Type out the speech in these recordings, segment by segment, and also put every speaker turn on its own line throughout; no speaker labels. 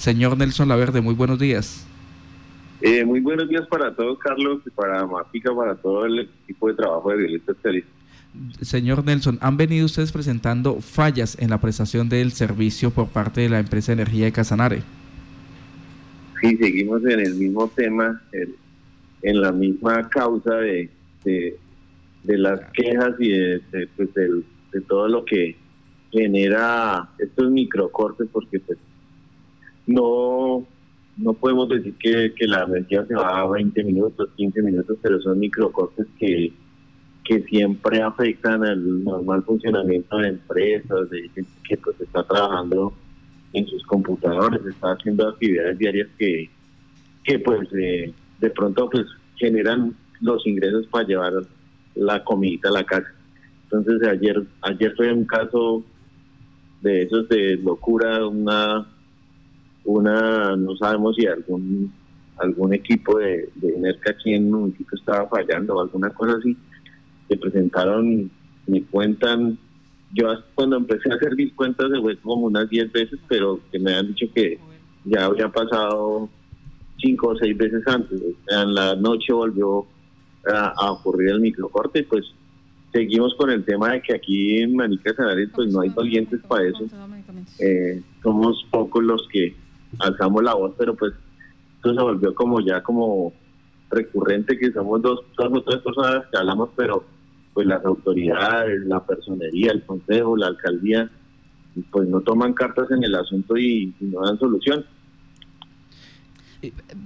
Señor Nelson Laverde, muy buenos días.
Eh, muy buenos días para todos, Carlos, y para Máfica, para todo el equipo de trabajo de Violeta.
Señor Nelson, ¿han venido ustedes presentando fallas en la prestación del servicio por parte de la empresa de energía de Casanare?
Sí, seguimos en el mismo tema, en la misma causa de, de, las quejas y de, pues, de, todo lo que genera estos microcortes, porque pues no no podemos decir que, que la energía se va a 20 minutos, 15 minutos, pero son microcortes que que siempre afectan al normal funcionamiento de empresas, de gente que pues está trabajando en sus computadores, está haciendo actividades diarias que, que pues eh, de pronto pues generan los ingresos para llevar la comida a la casa. Entonces ayer ayer fue un caso de esos de locura, una una no sabemos si algún algún equipo de, de aquí en un municipio estaba fallando o alguna cosa así se presentaron, me cuentan, yo cuando empecé a hacer mis cuentas se fue como unas 10 veces, pero que me han dicho que ya había pasado cinco o seis veces antes. En la noche volvió a, ocurrir el microcorte, pues seguimos con el tema de que aquí en Manica Canarias pues no hay valientes para eso. Eh, somos pocos los que alzamos la voz, pero pues esto se volvió como ya como recurrente que somos dos, o tres personas que hablamos, pero pues las autoridades, la personería, el consejo, la alcaldía, pues no toman cartas en el asunto y, no dan solución.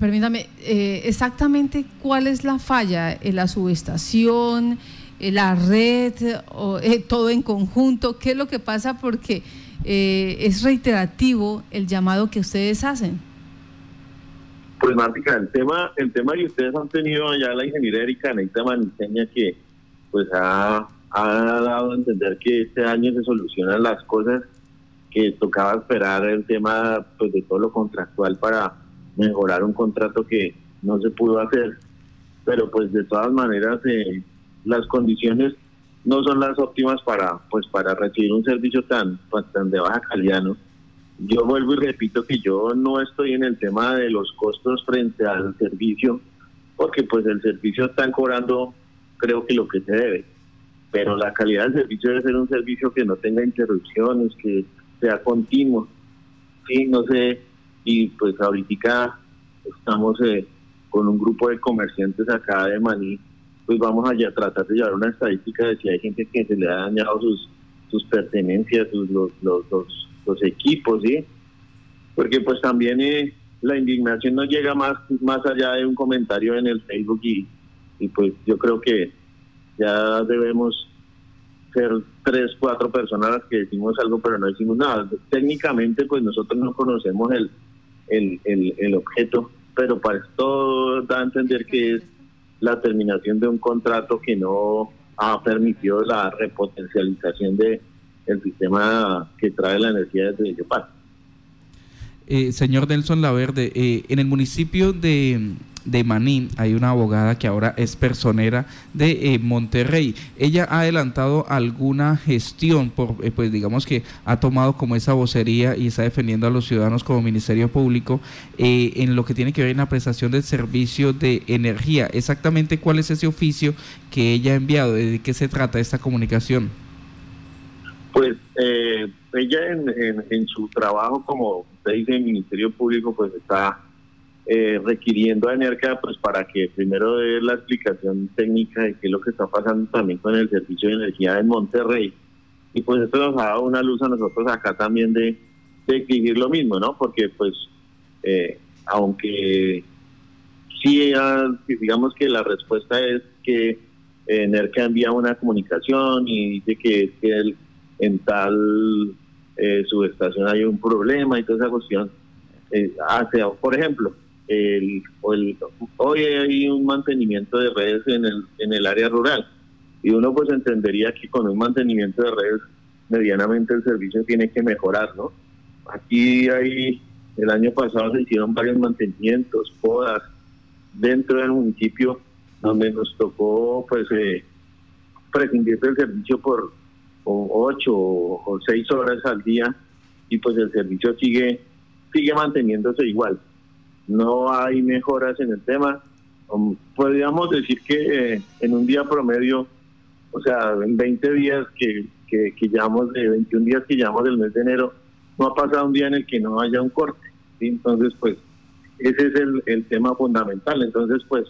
Permítame, eh, exactamente cuál es la falla en la subestación, en la red, o, eh, todo en conjunto, qué es lo que pasa porque eh, es reiterativo el llamado que ustedes hacen.
Pues Martica, el tema, el tema que ustedes han tenido allá la ingeniera Erika Neita Maniseña que pues ha, dado a entender que este año se solucionan las cosas que tocaba esperar el tema pues de todo lo contractual para mejorar un contrato que no se pudo hacer pero pues de todas maneras eh, las condiciones no son las óptimas para pues para recibir un servicio tan tan de baja calidad no yo vuelvo y repito que yo no estoy en el tema de los costos frente al servicio porque pues el servicio están cobrando creo que lo que se debe. Pero la calidad del servicio debe ser un servicio que no tenga interrupciones, que sea continuo. Sí, no sé, y pues ahorita estamos eh, con un grupo de comerciantes acá de Maní, pues vamos a tratar de llevar una estadística de si hay gente que se le ha dañado sus sus pertenencias, sus, los, los, los, equipos, ¿sí? Porque pues también eh, la indignación no llega más, más allá de un comentario en el Facebook y, y pues yo creo que ya debemos ser tres, cuatro personas las que decimos algo pero no decimos nada. Técnicamente pues nosotros no conocemos el, el, el, objeto, pero para esto da a entender que es la terminación de un contrato que no ha permitido la repotencialización de el sistema que trae la energía desde Yopal.
Eh, señor Nelson Laverde, eh, en el municipio de, de Maní hay una abogada que ahora es personera de eh, Monterrey. Ella ha adelantado alguna gestión, por, pues digamos que ha tomado como esa vocería y está defendiendo a los ciudadanos como Ministerio Público en lo que tiene que ver en la prestación del servicio de energía. Exactamente cuál es ese oficio que ella ha enviado, de qué se trata esta comunicación.
Pues ella en, su trabajo como usted el Ministerio Público pues está eh, requiriendo a Enerca pues para que primero dé la explicación técnica de qué es lo que está pasando también con el servicio de energía en Monterrey. Y pues esto nos ha dado una luz a nosotros acá también de, exigir lo mismo, ¿no? Porque pues eh, aunque sí digamos que la respuesta es que Enerca envía una comunicación y dice que, que en tal eh, subestación hay un problema y toda esa cuestión. Eh, por ejemplo, el, hoy hay un mantenimiento de redes en el, en el área rural y uno pues entendería que con un mantenimiento de redes medianamente el servicio tiene que mejorar, ¿no? Aquí hay, el año pasado se hicieron varios mantenimientos, podas dentro del municipio donde nos tocó pues eh, prescindir del servicio por o ocho o seis horas al día y pues el servicio sigue sigue manteniéndose igual. No hay mejoras en el tema. Podríamos decir que eh, en un día promedio, o sea, en 20 días que, que, que llevamos, de 21 días que llevamos del mes de enero, no ha pasado un día en el que no haya un corte. Entonces, pues, ese es el, el tema fundamental. Entonces, pues,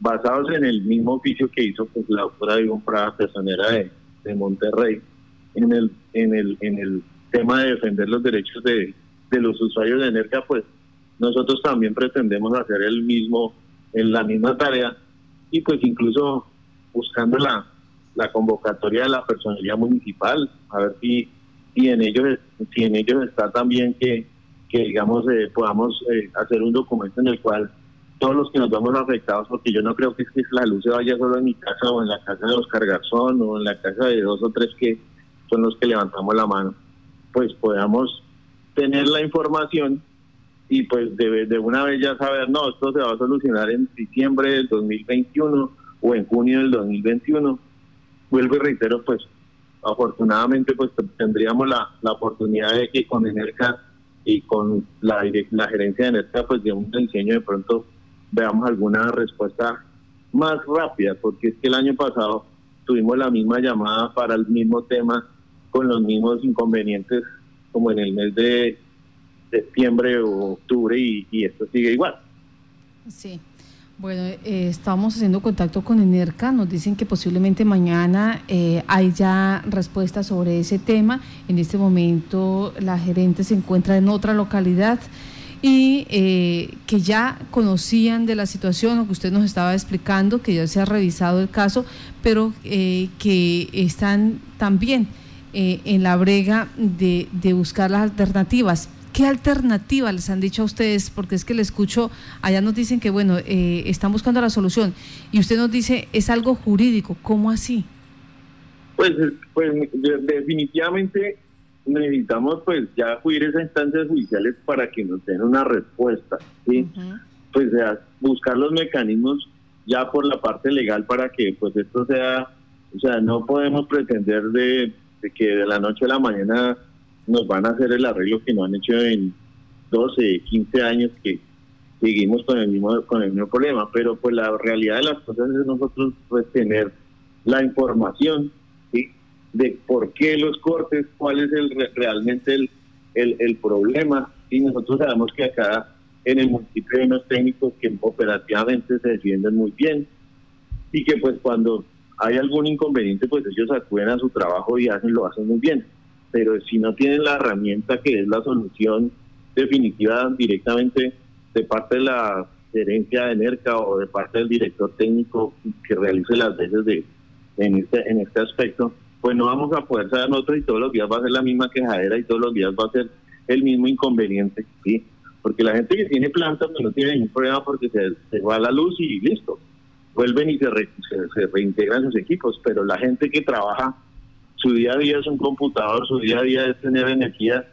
basados en el mismo oficio que hizo pues, la doctora Ivonne Prada, personera de, de Monterrey, en el, en, el, en el tema de defender los derechos de, de los usuarios de energía, pues nosotros también pretendemos hacer el mismo, en la misma tarea y pues incluso buscando la, convocatoria de la personería municipal, a ver si, si en ellos si en ellos está también que, que digamos eh, podamos eh, hacer un documento en el cual todos los que nos vemos afectados, porque yo no creo que, que la luz se vaya solo en mi casa o en la casa de los Cargarzón o en la casa de dos o tres que son los que levantamos la mano, pues podamos tener la información y pues de, de una vez ya saber, no, esto se va a solucionar en diciembre del 2021 o en junio del 2021. Vuelvo y reitero, pues afortunadamente pues tendríamos la, la oportunidad de que con Enerca y con la, la gerencia de Enerca pues de un diseño de pronto veamos alguna respuesta más rápida, porque es que el año pasado tuvimos la misma llamada para el mismo tema con los mismos inconvenientes como en el mes de septiembre o octubre y, esto sigue igual.
Sí. Bueno, eh, estamos haciendo contacto con Enerca, nos dicen que posiblemente mañana eh, hay ya respuesta sobre ese tema. En este momento la gerente se encuentra en otra localidad y eh, que ya conocían de la situación, lo que usted nos estaba explicando, que ya se ha revisado el caso, pero eh, que están también eh, en la brega de, buscar las alternativas. ¿Qué alternativa les han dicho a ustedes? Porque es que le escucho, allá nos dicen que, bueno, están buscando la solución y usted nos dice, es algo jurídico, ¿cómo así?
Pues, pues definitivamente necesitamos pues ya acudir a esas instancias judiciales para que nos den una respuesta, ¿sí? Pues buscar los mecanismos ya por la parte legal para que pues esto sea, o sea, no podemos pretender de, que de la noche a la mañana nos van a hacer el arreglo que no han hecho en 12, 15 años que seguimos con el mismo con el mismo problema, pero pues la realidad de las cosas es nosotros pues tener la información de por qué los cortes, cuál es el realmente el, el, problema. Y nosotros sabemos que acá en el municipio hay unos técnicos que operativamente se defienden muy bien y que pues cuando hay algún inconveniente pues ellos acuden a su trabajo y hacen lo hacen muy bien. Pero si no tienen la herramienta que es la solución definitiva directamente de parte de la gerencia de NERCA o de parte del director técnico que realice las veces de en este en este aspecto, pues no vamos a poder saber nosotros y todos los días va a ser la misma quejadera y todos los días va a ser el mismo inconveniente, ¿sí? Porque la gente que tiene planta pues no tiene ningún problema porque se, va a la luz y listo. Vuelven y se, se, reintegran sus equipos, pero la gente que trabaja, su día a día es un computador, su día a día es tener energía,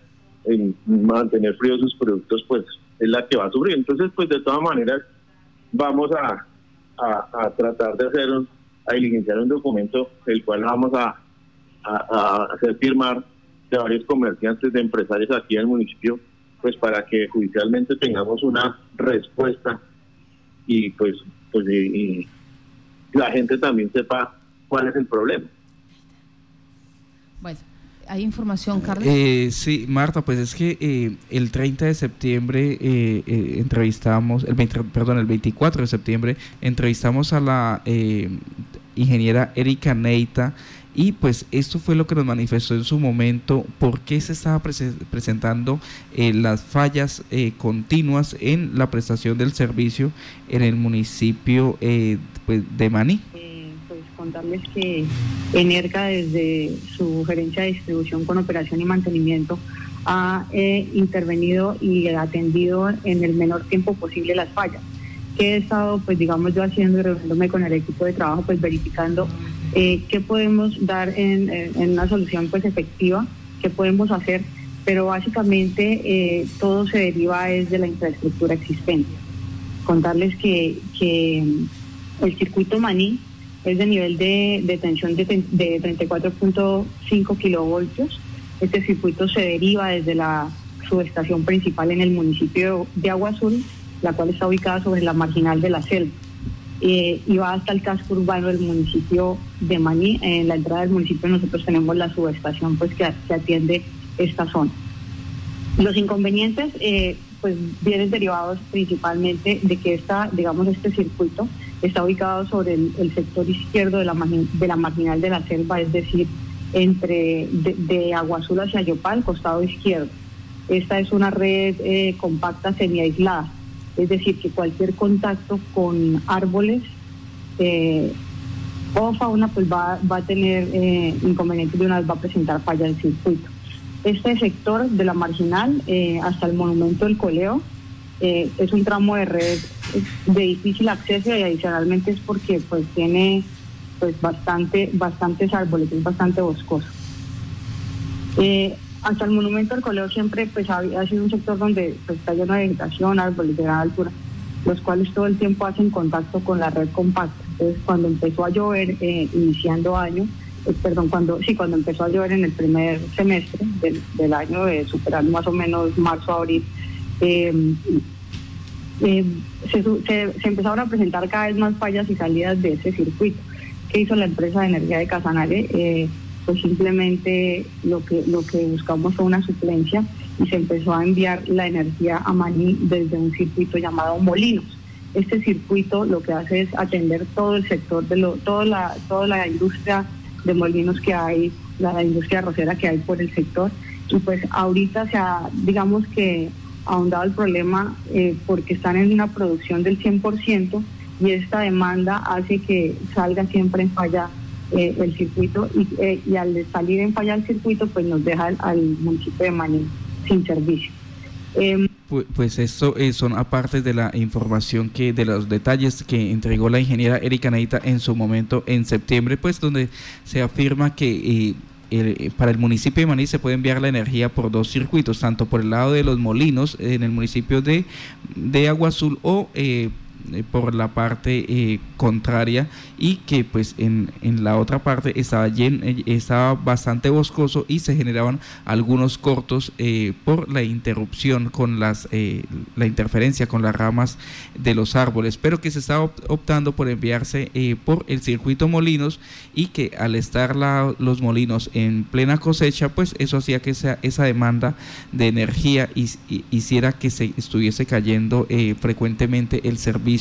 en mantener fríos sus productos, pues es la que va a sufrir. Entonces, pues de todas maneras, vamos a, a, tratar de hacer, a diligenciar un documento, el cual vamos a a, hacer firmar de varios comerciantes, de empresarios aquí en el municipio, pues para que judicialmente tengamos una respuesta y pues, pues y, la gente también sepa cuál es el problema.
Bueno, ¿hay información, Carlos?
Eh, sí, Marta, pues es que eh, el 30 de septiembre eh, eh, entrevistamos, el 20, perdón, el 24 de septiembre entrevistamos a la ingeniera Erika Neita, y pues esto fue lo que nos manifestó en su momento, por qué se estaba presentando eh, las fallas eh, continuas en la prestación del servicio en el municipio eh, pues, de Maní.
Contarles que Energa desde su gerencia de distribución con operación y mantenimiento ha intervenido y atendido en el menor tiempo posible las fallas que he estado, pues digamos, yo haciendo y reuniéndome con el equipo de trabajo, pues verificando eh, qué podemos dar en, una solución pues efectiva, qué podemos hacer, pero básicamente eh, todo se deriva de la infraestructura existente. Contarles que, que el circuito Maní es de nivel de, tensión de, de 34.5 kilovoltios. Este circuito se deriva desde la subestación principal en el municipio de Agua Azul, la cual está ubicada sobre la marginal de la selva. Eh, y va hasta el casco urbano del municipio de Maní. En la entrada del municipio nosotros tenemos la subestación pues que, atiende esta zona. Los inconvenientes eh, pues vienen derivados principalmente de que esta, digamos, este circuito está ubicado sobre el, sector izquierdo de la, de la marginal de la selva, es decir, entre de, Agua Azul hacia Yopal, costado izquierdo. Esta es una red eh, compacta semi-aislada, es decir, que cualquier contacto con árboles eh, o fauna pues va, va a tener eh, inconvenientes de una vez va a presentar falla del circuito. Este sector de la marginal eh, hasta el monumento del Coleo es un tramo de red de difícil acceso y adicionalmente es porque pues tiene pues bastante, bastantes árboles, es bastante boscoso. Eh, hasta el monumento del coleo siempre pues ha, sido un sector donde pues, está lleno de vegetación, árboles de gran altura, los cuales todo el tiempo hacen contacto con la red compacta. Entonces cuando empezó a llover, eh, iniciando año, eh, perdón, cuando sí, cuando empezó a llover en el primer semestre del, año, de superar más o menos marzo, abril, se, se, se empezaron a presentar cada vez más fallas y salidas de ese circuito. ¿Qué hizo la empresa de energía de Casanare? Eh, pues simplemente lo que, lo que buscamos fue una suplencia y se empezó a enviar la energía a Maní desde un circuito llamado Molinos. Este circuito lo que hace es atender todo el sector, de lo, toda, la, toda la industria de molinos que hay, la, industria rosera que hay por el sector. Y pues ahorita se ha, digamos que, ahondado el problema eh, porque están en una producción del 100%, y esta demanda hace que salga siempre en falla eh, el circuito eh, y, al salir en falla el circuito pues nos deja al, municipio de Maní sin servicio.
Pues, esto eh, son aparte de la información que de los detalles que entregó la ingeniera Erika Neita en su momento en septiembre, pues donde se afirma que para el municipio de Maní se puede enviar la energía por dos circuitos, tanto por el lado de los molinos en el municipio de, de Agua Azul o eh, eh, por la parte eh, contraria y que pues en, en la otra parte estaba, eh, estaba bastante boscoso y se generaban algunos cortos por la interrupción con las la interferencia con las ramas de los árboles pero que se estaba optando por enviarse por el circuito molinos y que al estar los molinos en plena cosecha pues eso hacía que esa demanda de energía hiciera que se estuviese cayendo frecuentemente el servicio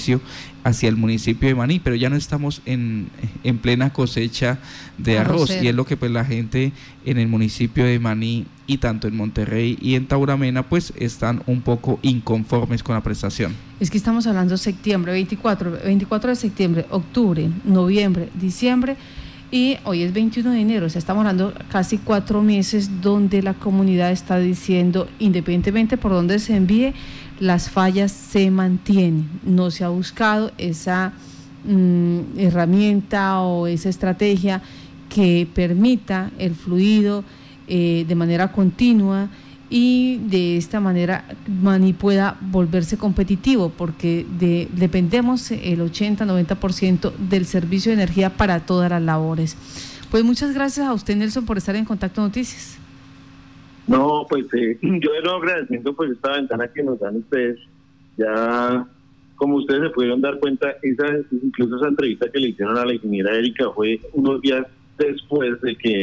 hacia el municipio de Maní, pero ya no estamos en, en plena cosecha de arroz y es lo que pues la gente en el municipio de Maní y tanto en Monterrey y en Tauramena pues están un poco inconformes con la prestación.
Es que estamos hablando septiembre, 24, 24 de septiembre, octubre, noviembre, diciembre y hoy es 21 de enero, o sea, estamos hablando casi cuatro meses donde la comunidad está diciendo, independientemente por dónde se envíe, las fallas se mantienen. No se ha buscado esa mm, herramienta o esa estrategia que permita el fluido eh, de manera continua y de esta manera Mani pueda volverse competitivo porque dependemos el 80-90% del servicio de energía para todas las labores. Pues muchas gracias a usted Nelson por estar en Contacto Noticias.
No, pues eh, yo de nuevo agradeciendo pues esta ventana que nos dan ustedes. Ya, como ustedes se pudieron dar cuenta, esa, incluso esa entrevista que le hicieron a la ingeniera Erika fue unos días después de que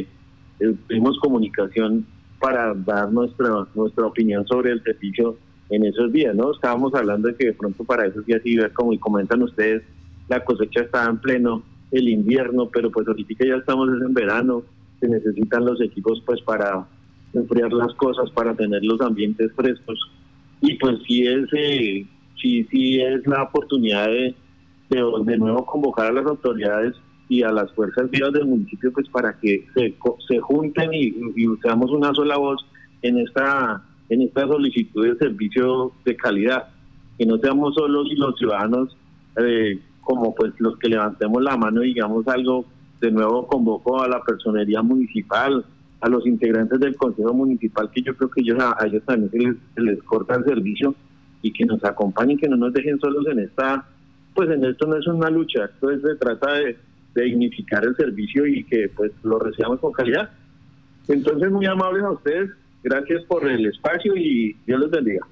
eh, tuvimos comunicación para dar nuestra nuestra opinión sobre el servicio en esos días, ¿no? Estábamos hablando de que de pronto para esos días iba, como y comentan ustedes, la cosecha estaba en pleno el invierno, pero pues ahorita ya estamos en verano, se necesitan los equipos pues para enfriar las cosas para tener los ambientes frescos. Y pues sí es, eh, sí, sí es la oportunidad de, de, nuevo convocar a las autoridades y a las fuerzas vivas del municipio pues para que se, se junten y, y una sola voz en esta en esta solicitud de servicio de calidad. Que no seamos solos los ciudadanos eh, como pues los que levantemos la mano y digamos algo de nuevo convoco a la personería municipal a los integrantes del Consejo Municipal, que yo creo que ellos, a, ellos también se les, corta el servicio y que nos acompañen, que no nos dejen solos en esta, pues en esto no es una lucha, esto se trata de, dignificar el servicio y que pues lo recibamos con calidad. Entonces, muy amables a ustedes, gracias por el espacio y Dios los bendiga.